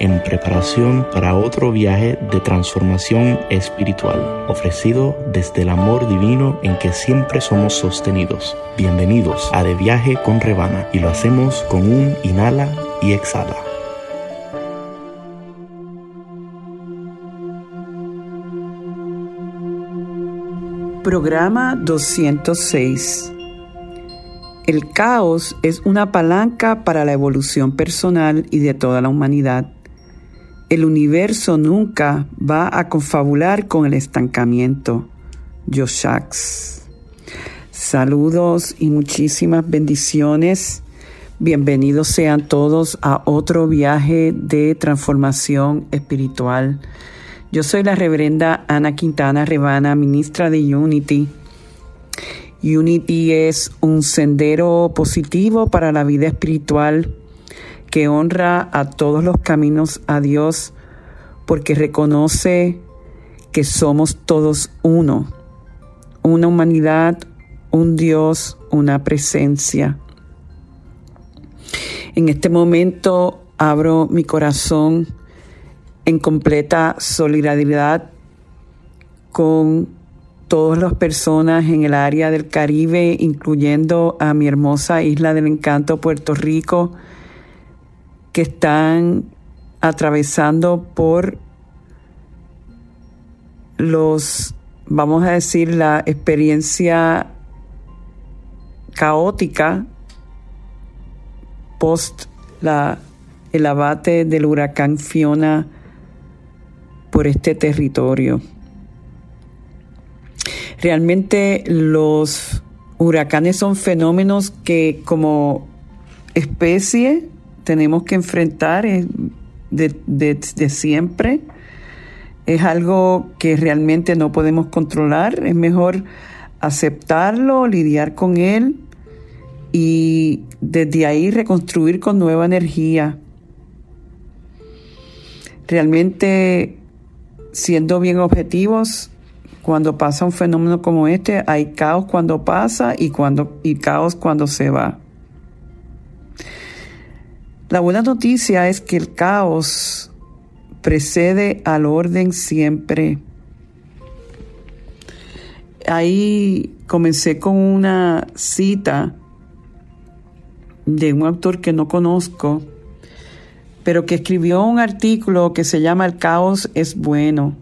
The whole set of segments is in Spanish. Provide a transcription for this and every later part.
en preparación para otro viaje de transformación espiritual, ofrecido desde el amor divino en que siempre somos sostenidos. Bienvenidos a De Viaje con Rebana y lo hacemos con un inhala y exhala. Programa 206 El caos es una palanca para la evolución personal y de toda la humanidad. El universo nunca va a confabular con el estancamiento. Yoshax. Saludos y muchísimas bendiciones. Bienvenidos sean todos a otro viaje de transformación espiritual. Yo soy la reverenda Ana Quintana Rebana, ministra de Unity. Unity es un sendero positivo para la vida espiritual que honra a todos los caminos a Dios porque reconoce que somos todos uno, una humanidad, un Dios, una presencia. En este momento abro mi corazón en completa solidaridad con todas las personas en el área del Caribe, incluyendo a mi hermosa isla del encanto, Puerto Rico, que están atravesando por los, vamos a decir, la experiencia caótica post la, el abate del huracán Fiona por este territorio. Realmente los huracanes son fenómenos que como especie tenemos que enfrentar de, siempre. Es algo que realmente no podemos controlar. Es mejor aceptarlo, lidiar con él y desde ahí reconstruir con nueva energía. Realmente, siendo bien objetivos, cuando pasa un fenómeno como este, hay caos cuando pasa y, cuando, y caos cuando se va. La buena noticia es que el caos precede al orden siempre. Ahí comencé con una cita de un autor que no conozco, pero que escribió un artículo que se llama El caos es bueno.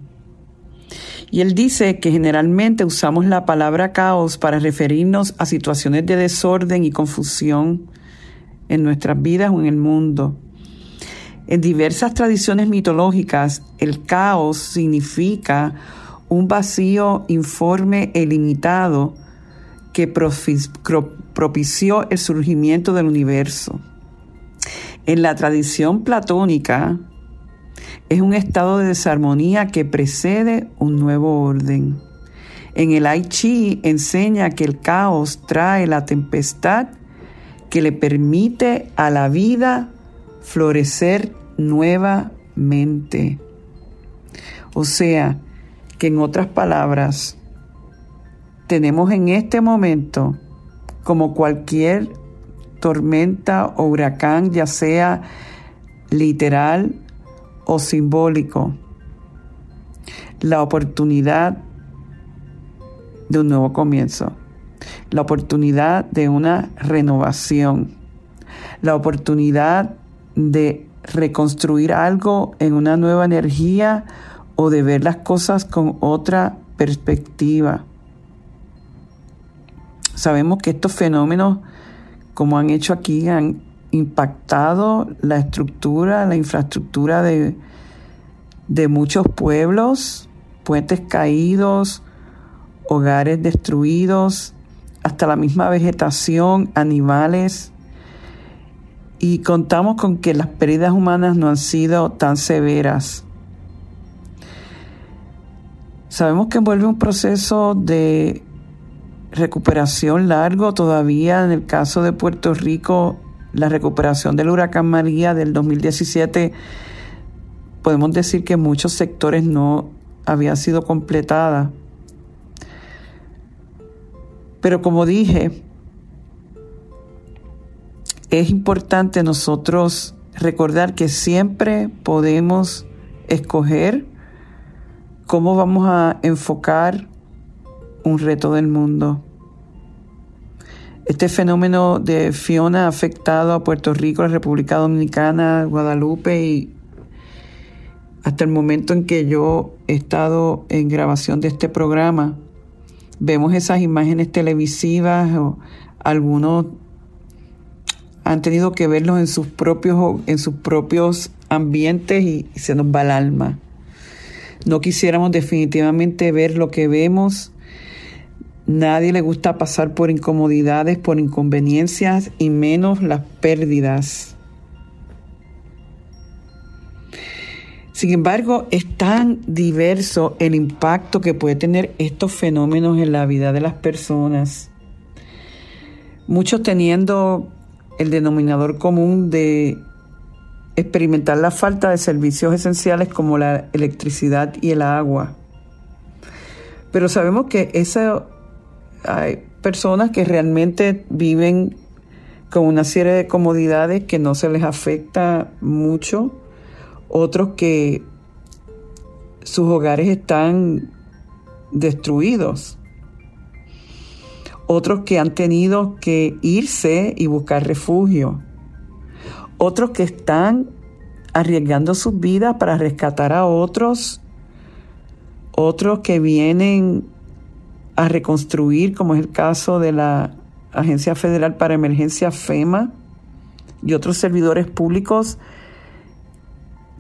Y él dice que generalmente usamos la palabra caos para referirnos a situaciones de desorden y confusión en nuestras vidas o en el mundo. En diversas tradiciones mitológicas, el caos significa un vacío informe e ilimitado que propició el surgimiento del universo. En la tradición platónica, es un estado de desarmonía que precede un nuevo orden. En el Ai Chi enseña que el caos trae la tempestad que le permite a la vida florecer nuevamente. O sea, que en otras palabras, tenemos en este momento, como cualquier tormenta o huracán, ya sea literal o simbólico, la oportunidad de un nuevo comienzo la oportunidad de una renovación, la oportunidad de reconstruir algo en una nueva energía o de ver las cosas con otra perspectiva. Sabemos que estos fenómenos, como han hecho aquí, han impactado la estructura, la infraestructura de, de muchos pueblos, puentes caídos, hogares destruidos, hasta la misma vegetación, animales, y contamos con que las pérdidas humanas no han sido tan severas. Sabemos que envuelve un proceso de recuperación largo todavía. En el caso de Puerto Rico, la recuperación del huracán María del 2017, podemos decir que muchos sectores no habían sido completadas. Pero como dije, es importante nosotros recordar que siempre podemos escoger cómo vamos a enfocar un reto del mundo. Este fenómeno de Fiona ha afectado a Puerto Rico, la República Dominicana, Guadalupe y hasta el momento en que yo he estado en grabación de este programa, vemos esas imágenes televisivas o algunos han tenido que verlos en sus propios, en sus propios ambientes y se nos va el alma. No quisiéramos definitivamente ver lo que vemos. Nadie le gusta pasar por incomodidades, por inconveniencias y menos las pérdidas. Sin embargo, es tan diverso el impacto que puede tener estos fenómenos en la vida de las personas. Muchos teniendo el denominador común de experimentar la falta de servicios esenciales como la electricidad y el agua. Pero sabemos que esa, hay personas que realmente viven con una serie de comodidades que no se les afecta mucho, otros que sus hogares están destruidos, otros que han tenido que irse y buscar refugio. Otros que están arriesgando sus vidas para rescatar a otros, otros que vienen a reconstruir, como es el caso de la Agencia Federal para Emergencia FEMA y otros servidores públicos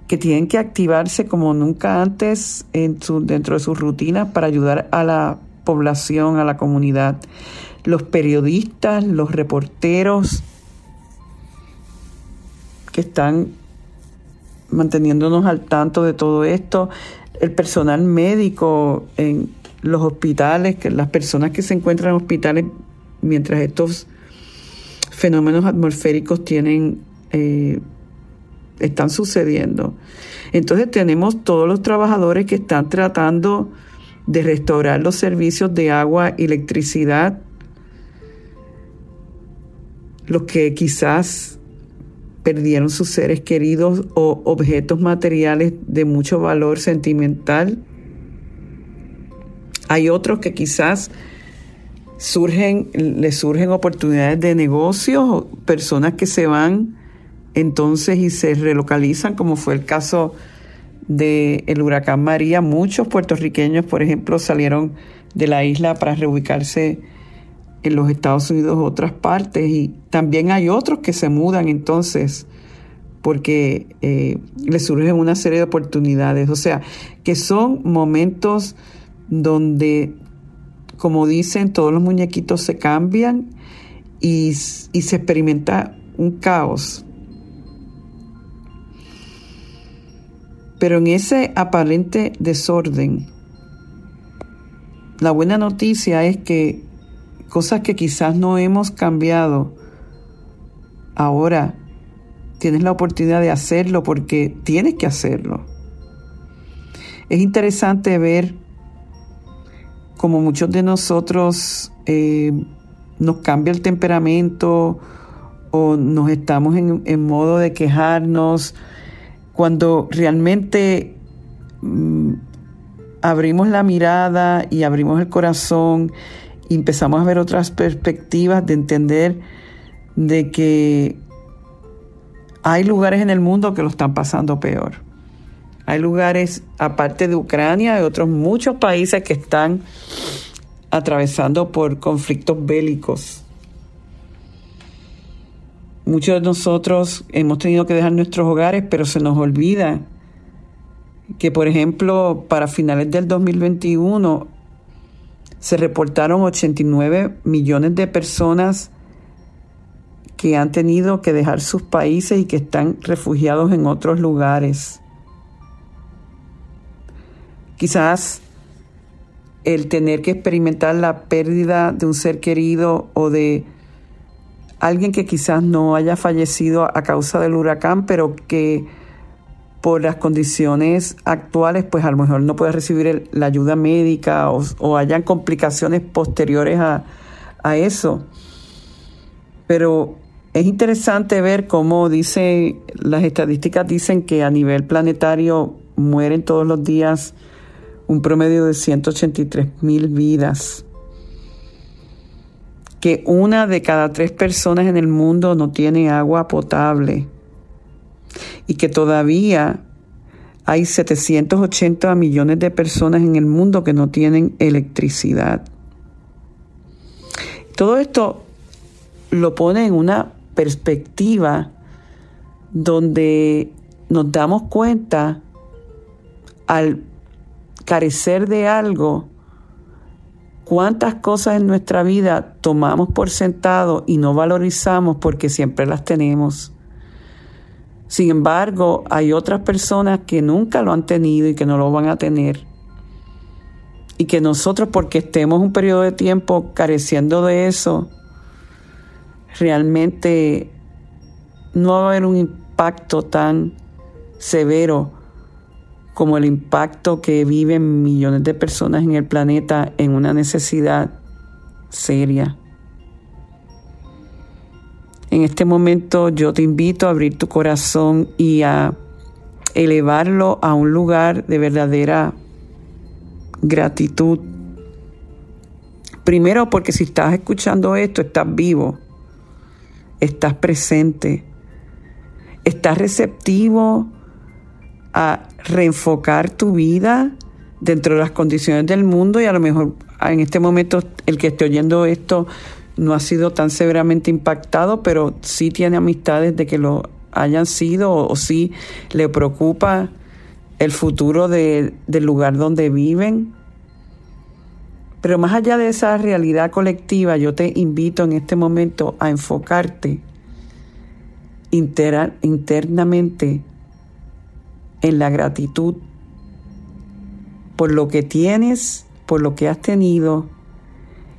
que tienen que activarse como nunca antes en su, dentro de sus rutinas para ayudar a la población, a la comunidad. Los periodistas, los reporteros, que están manteniéndonos al tanto de todo esto, el personal médico en los hospitales, que las personas que se encuentran en hospitales mientras estos fenómenos atmosféricos tienen eh, están sucediendo. Entonces tenemos todos los trabajadores que están tratando de restaurar los servicios de agua electricidad, los que quizás perdieron sus seres queridos o objetos materiales de mucho valor sentimental. Hay otros que quizás surgen, les surgen oportunidades de negocios, personas que se van entonces y se relocalizan, como fue el caso del el huracán María. Muchos puertorriqueños, por ejemplo, salieron de la isla para reubicarse en los Estados Unidos u otras partes y también hay otros que se mudan entonces porque eh, les surgen una serie de oportunidades. O sea, que son momentos donde, como dicen, todos los muñequitos se cambian y se experimenta un caos. Pero en ese aparente desorden, la buena noticia es que cosas que quizás no hemos cambiado, ahora tienes la oportunidad de hacerlo porque tienes que hacerlo. Es interesante ver como muchos de nosotros eh, nos cambia el temperamento o nos estamos en, en modo de quejarnos cuando realmente mm, abrimos la mirada y abrimos el corazón empezamos a ver otras perspectivas de entender de que hay lugares en el mundo que lo están pasando peor. Hay lugares, aparte de Ucrania, hay otros muchos países que están atravesando por conflictos bélicos. Muchos de nosotros hemos tenido que dejar nuestros hogares, pero se nos olvida que, por ejemplo, para finales del 2021 se reportaron 89 millones de personas que han tenido que dejar sus países y que están refugiados en otros lugares. Quizás el tener que experimentar la pérdida de un ser querido o de alguien que quizás no haya fallecido a causa del huracán, pero que por las condiciones actuales, pues a lo mejor no puede recibir la ayuda médica o, hayan complicaciones posteriores a, a eso. Pero es interesante ver cómo dice, las estadísticas dicen que a nivel planetario mueren todos los días un promedio de 183 mil vidas. Que una de cada tres personas en el mundo no tiene agua potable. Y que todavía hay 780 millones de personas en el mundo que no tienen electricidad. Todo esto lo pone en una perspectiva donde nos damos cuenta al carecer de algo, cuántas cosas en nuestra vida tomamos por sentado y no valorizamos porque siempre las tenemos. Sin embargo, hay otras personas que nunca lo han tenido y que no lo van a tener. Y que nosotros, porque estemos un periodo de tiempo careciendo de eso, realmente no va a haber un impacto tan severo como el impacto que viven millones de personas en el planeta en una necesidad seria. En este momento yo te invito a abrir tu corazón y a elevarlo a un lugar de verdadera gratitud. Primero porque si estás escuchando esto, estás vivo estás presente, estás receptivo a reenfocar tu vida dentro de las condiciones del mundo y a lo mejor en este momento el que esté oyendo esto no ha sido tan severamente impactado, pero sí tiene amistades de que lo hayan sido o, sí le preocupa el futuro del lugar donde viven. Pero más allá de esa realidad colectiva, yo te invito en este momento a enfocarte internamente en la gratitud por lo que tienes, por lo que has tenido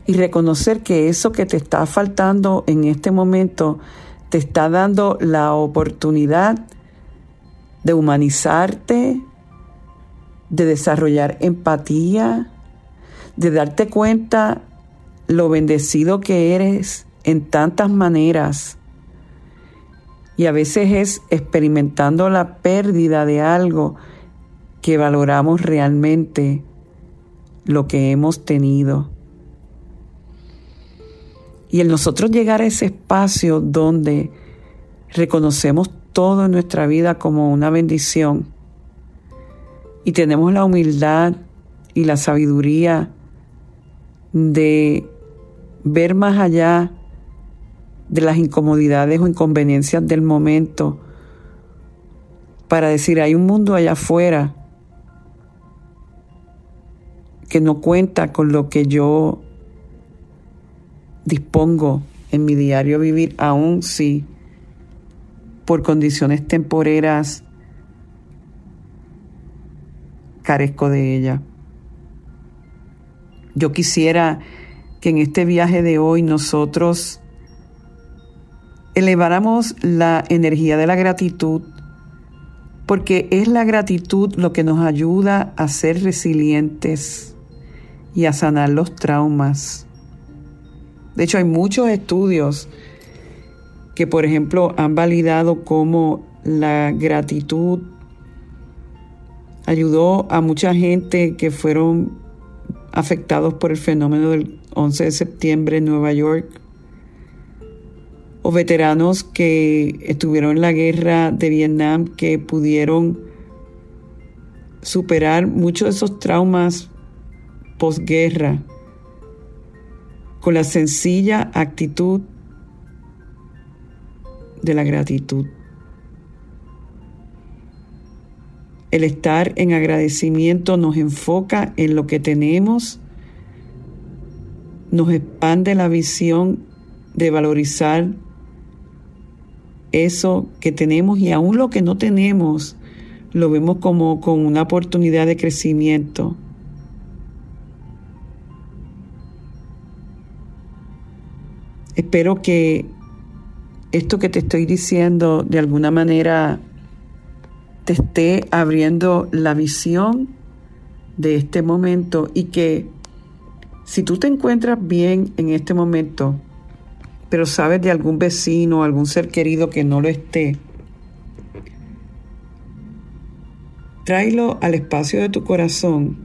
y reconocer que eso que te está faltando en este momento te está dando la oportunidad de humanizarte, de desarrollar empatía, de darte cuenta lo bendecido que eres en tantas maneras. Y a veces es experimentando la pérdida de algo que valoramos realmente lo que hemos tenido. Y el nosotros llegar a ese espacio donde reconocemos todo en nuestra vida como una bendición y tenemos la humildad y la sabiduría de ver más allá de las incomodidades o inconveniencias del momento para decir, hay un mundo allá afuera que no cuenta con lo que yo dispongo en mi diario vivir, aun si por condiciones temporeras carezco de ella. Yo quisiera que en este viaje de hoy nosotros eleváramos la energía de la gratitud, porque es la gratitud lo que nos ayuda a ser resilientes y a sanar los traumas. De hecho, hay muchos estudios que, por ejemplo, han validado cómo la gratitud ayudó a mucha gente que fueron afectados por el fenómeno del 11 de septiembre en Nueva York, veteranos que estuvieron en la guerra de Vietnam que pudieron superar muchos de esos traumas posguerra con la sencilla actitud de la gratitud. El estar en agradecimiento nos enfoca en lo que tenemos, nos expande la visión de valorizar eso que tenemos y aún lo que no tenemos lo vemos como con una oportunidad de crecimiento. Espero que esto que te estoy diciendo de alguna manera te esté abriendo la visión de este momento y que si tú te encuentras bien en este momento, pero sabes de algún vecino algún ser querido que no lo esté, tráelo al espacio de tu corazón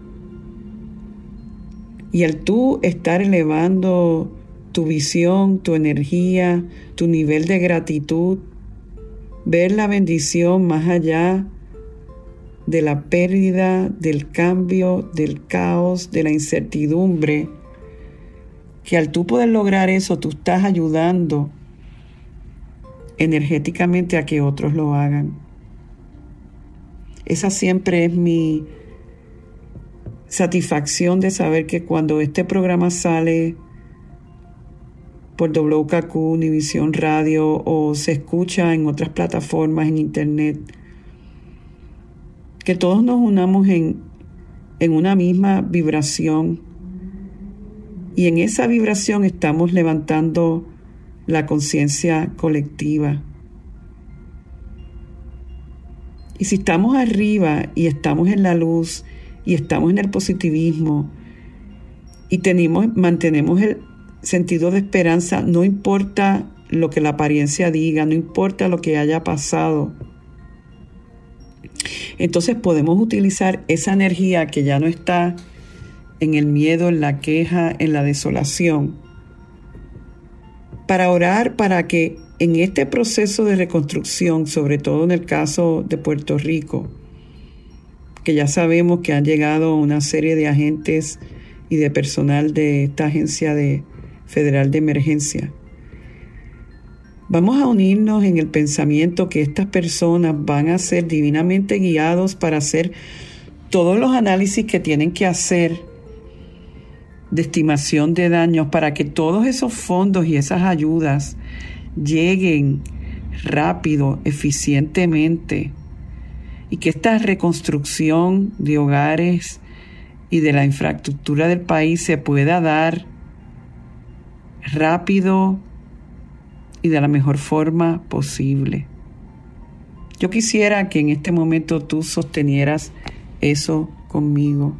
y al tú estar elevando tu visión, tu energía, tu nivel de gratitud, ver la bendición más allá de la pérdida, del cambio, del caos, de la incertidumbre, que al tú poder lograr eso, tú estás ayudando energéticamente a que otros lo hagan. Esa siempre es mi satisfacción de saber que cuando este programa sale por WKQ, Univisión Radio o se escucha en otras plataformas en internet, que todos nos unamos en, en una misma vibración y en esa vibración estamos levantando la conciencia colectiva. Y si estamos arriba y estamos en la luz y estamos en el positivismo y tenemos, mantenemos el sentido de esperanza, no importa lo que la apariencia diga, no importa lo que haya pasado, entonces podemos utilizar esa energía que ya no está en el miedo, en la queja, en la desolación, para orar para que en este proceso de reconstrucción, sobre todo en el caso de Puerto Rico, que ya sabemos que han llegado una serie de agentes y de personal de esta agencia de, federal de emergencia, Vamos a unirnos en el pensamiento que estas personas van a ser divinamente guiados para hacer todos los análisis que tienen que hacer de estimación de daños para que todos esos fondos y esas ayudas lleguen rápido, eficientemente y que esta reconstrucción de hogares y de la infraestructura del país se pueda dar rápido, y de la mejor forma posible. Yo quisiera que en este momento tú sostenieras eso conmigo.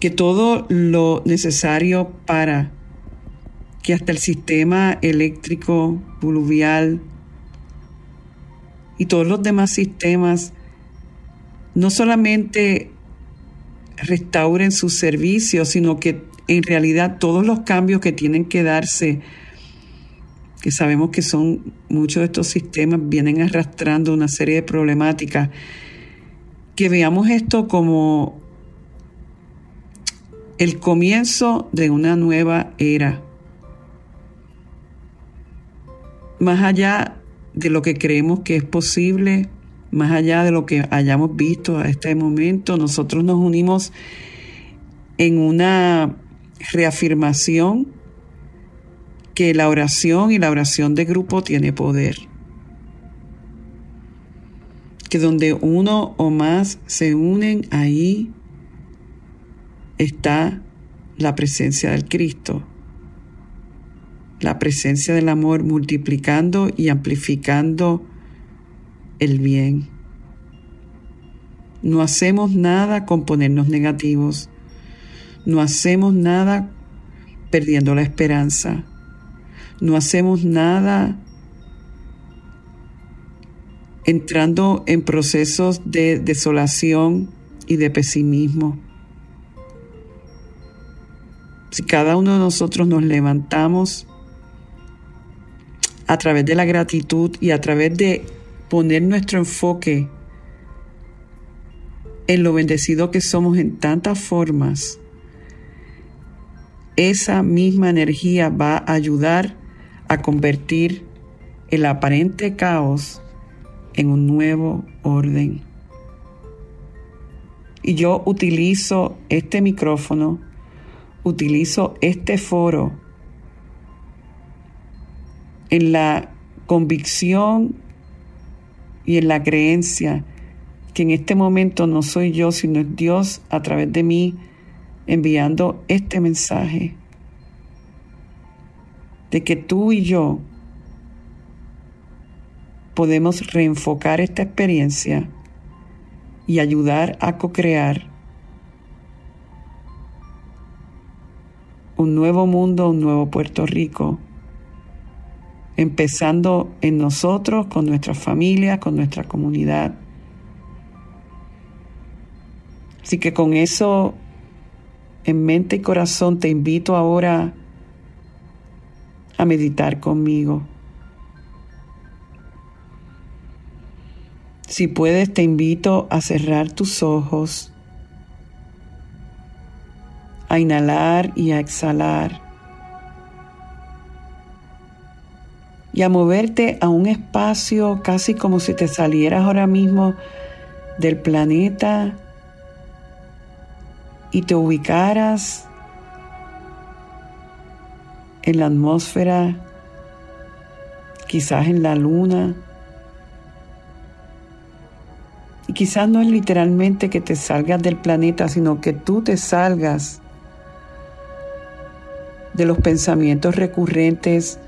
Que todo lo necesario para que hasta el sistema eléctrico, pluvial y todos los demás sistemas no solamente restauren sus servicios, sino que en realidad todos los cambios que tienen que darse, que sabemos que son muchos de estos sistemas, vienen arrastrando una serie de problemáticas, que veamos esto como el comienzo de una nueva era. Más allá de lo que creemos que es posible, más allá de lo que hayamos visto a este momento, nosotros nos unimos en una reafirmación que la oración y la oración de grupo tiene poder. Que donde uno o más se unen, ahí está la presencia del Cristo, la presencia del amor multiplicando y amplificando el bien. No hacemos nada con ponernos negativos no hacemos nada perdiendo la esperanza. No hacemos nada entrando en procesos de desolación y de pesimismo. Si cada uno de nosotros nos levantamos a través de la gratitud y a través de poner nuestro enfoque en lo bendecido que somos en tantas formas, esa misma energía va a ayudar a convertir el aparente caos en un nuevo orden. Y yo utilizo este micrófono, utilizo este foro en la convicción y en la creencia que en este momento no soy yo, sino es Dios a través de mí enviando este mensaje de que tú y yo podemos reenfocar esta experiencia y ayudar a co-crear un nuevo mundo, un nuevo Puerto Rico, empezando en nosotros, con nuestras familias, con nuestra comunidad. Así que con eso en mente y corazón te invito ahora a meditar conmigo. Si puedes, te invito a cerrar tus ojos, a inhalar y a exhalar, y a moverte a un espacio casi como si te salieras ahora mismo del planeta y te ubicaras en la atmósfera, quizás en la luna. Y quizás no es literalmente que te salgas del planeta, sino que tú te salgas de los pensamientos recurrentes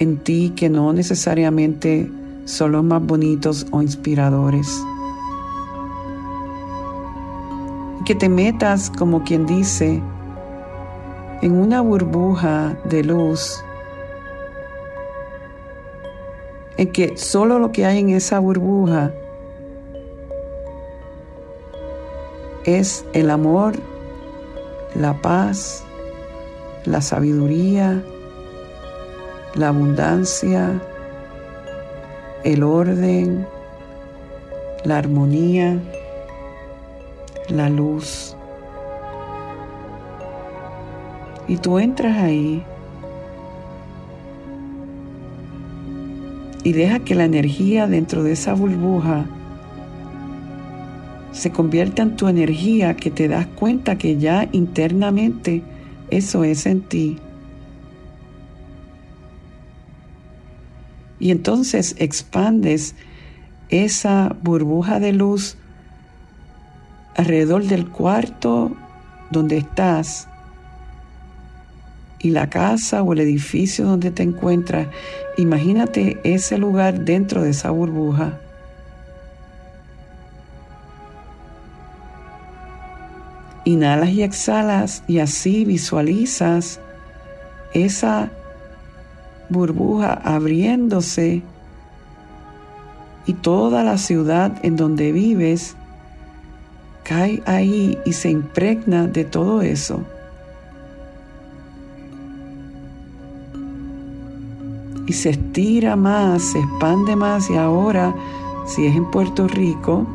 en ti que no necesariamente son los más bonitos o inspiradores. que te metas, como quien dice, en una burbuja de luz, en que solo lo que hay en esa burbuja es el amor, la paz, la sabiduría, la abundancia, el orden, la armonía la luz. Y tú entras ahí y deja que la energía dentro de esa burbuja se convierta en tu energía que te das cuenta que ya internamente eso es en ti. Y entonces expandes esa burbuja de luz alrededor del cuarto donde estás y la casa o el edificio donde te encuentras, imagínate ese lugar dentro de esa burbuja. Inhalas y exhalas y así visualizas esa burbuja abriéndose y toda la ciudad en donde vives cae ahí y se impregna de todo eso. Y se estira más, se expande más y ahora, si es en Puerto Rico,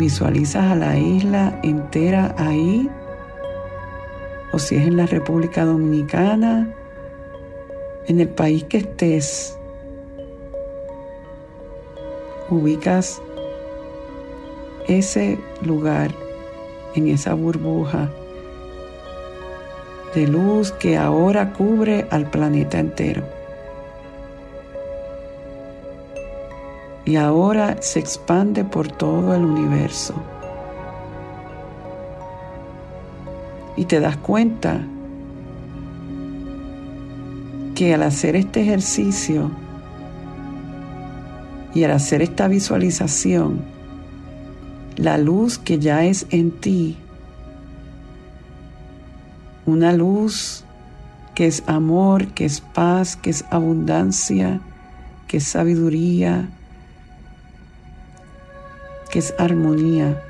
visualizas a la isla entera ahí, o si es en la República Dominicana, en el país que estés, ubicas ese lugar, en esa burbuja de luz que ahora cubre al planeta entero. Y ahora se expande por todo el universo. Y te das cuenta que al hacer este ejercicio y al hacer esta visualización, la luz que ya es en ti, una luz que es amor, que es paz, que es abundancia, que es sabiduría, que es armonía.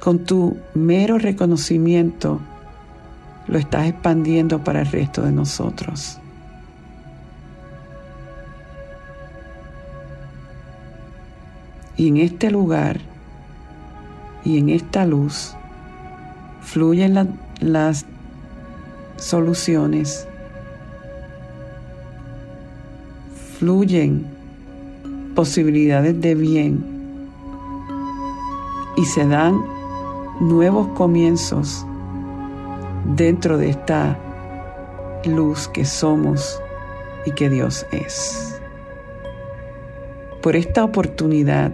Con tu mero reconocimiento lo estás expandiendo para el resto de nosotros. Y en este lugar y en esta luz fluyen las soluciones, fluyen posibilidades de bien y se dan nuevos comienzos dentro de esta luz que somos y que Dios es. Por esta oportunidad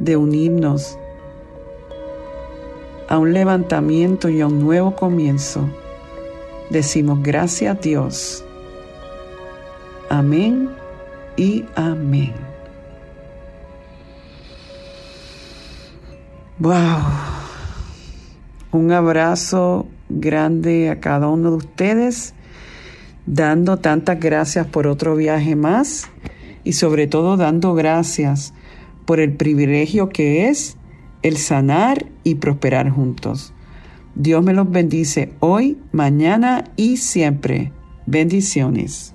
de unirnos a un levantamiento y a un nuevo comienzo. Decimos gracias a Dios. Amén y amén. Wow. Un abrazo grande a cada uno de ustedes, dando tantas gracias por otro viaje más y sobre todo dando gracias por el privilegio que es el sanar y prosperar juntos. Dios me los bendice hoy, mañana y siempre. Bendiciones.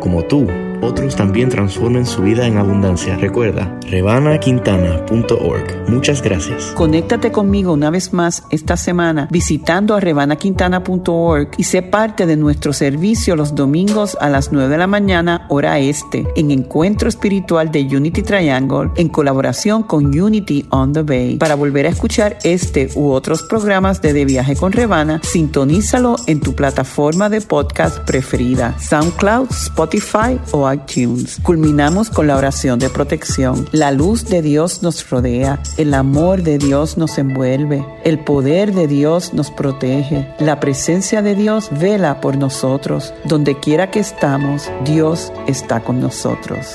como tú, otros también transformen su vida en abundancia. Recuerda, rebanaquintana.org. Muchas gracias. Conéctate conmigo una vez más esta semana visitando a rebanaquintana.org y sé parte de nuestro servicio los domingos a las 9 de la mañana, hora este, en Encuentro Espiritual de Unity Triangle, en colaboración con Unity on the Bay. Para volver a escuchar este u otros programas de De Viaje con Rebana, sintonízalo en tu plataforma de podcast preferida, SoundCloud, Spotify o Culminamos con la oración de protección. La luz de Dios nos rodea, el amor de Dios nos envuelve, el poder de Dios nos protege, la presencia de Dios vela por nosotros. Donde quiera que estamos, Dios está con nosotros.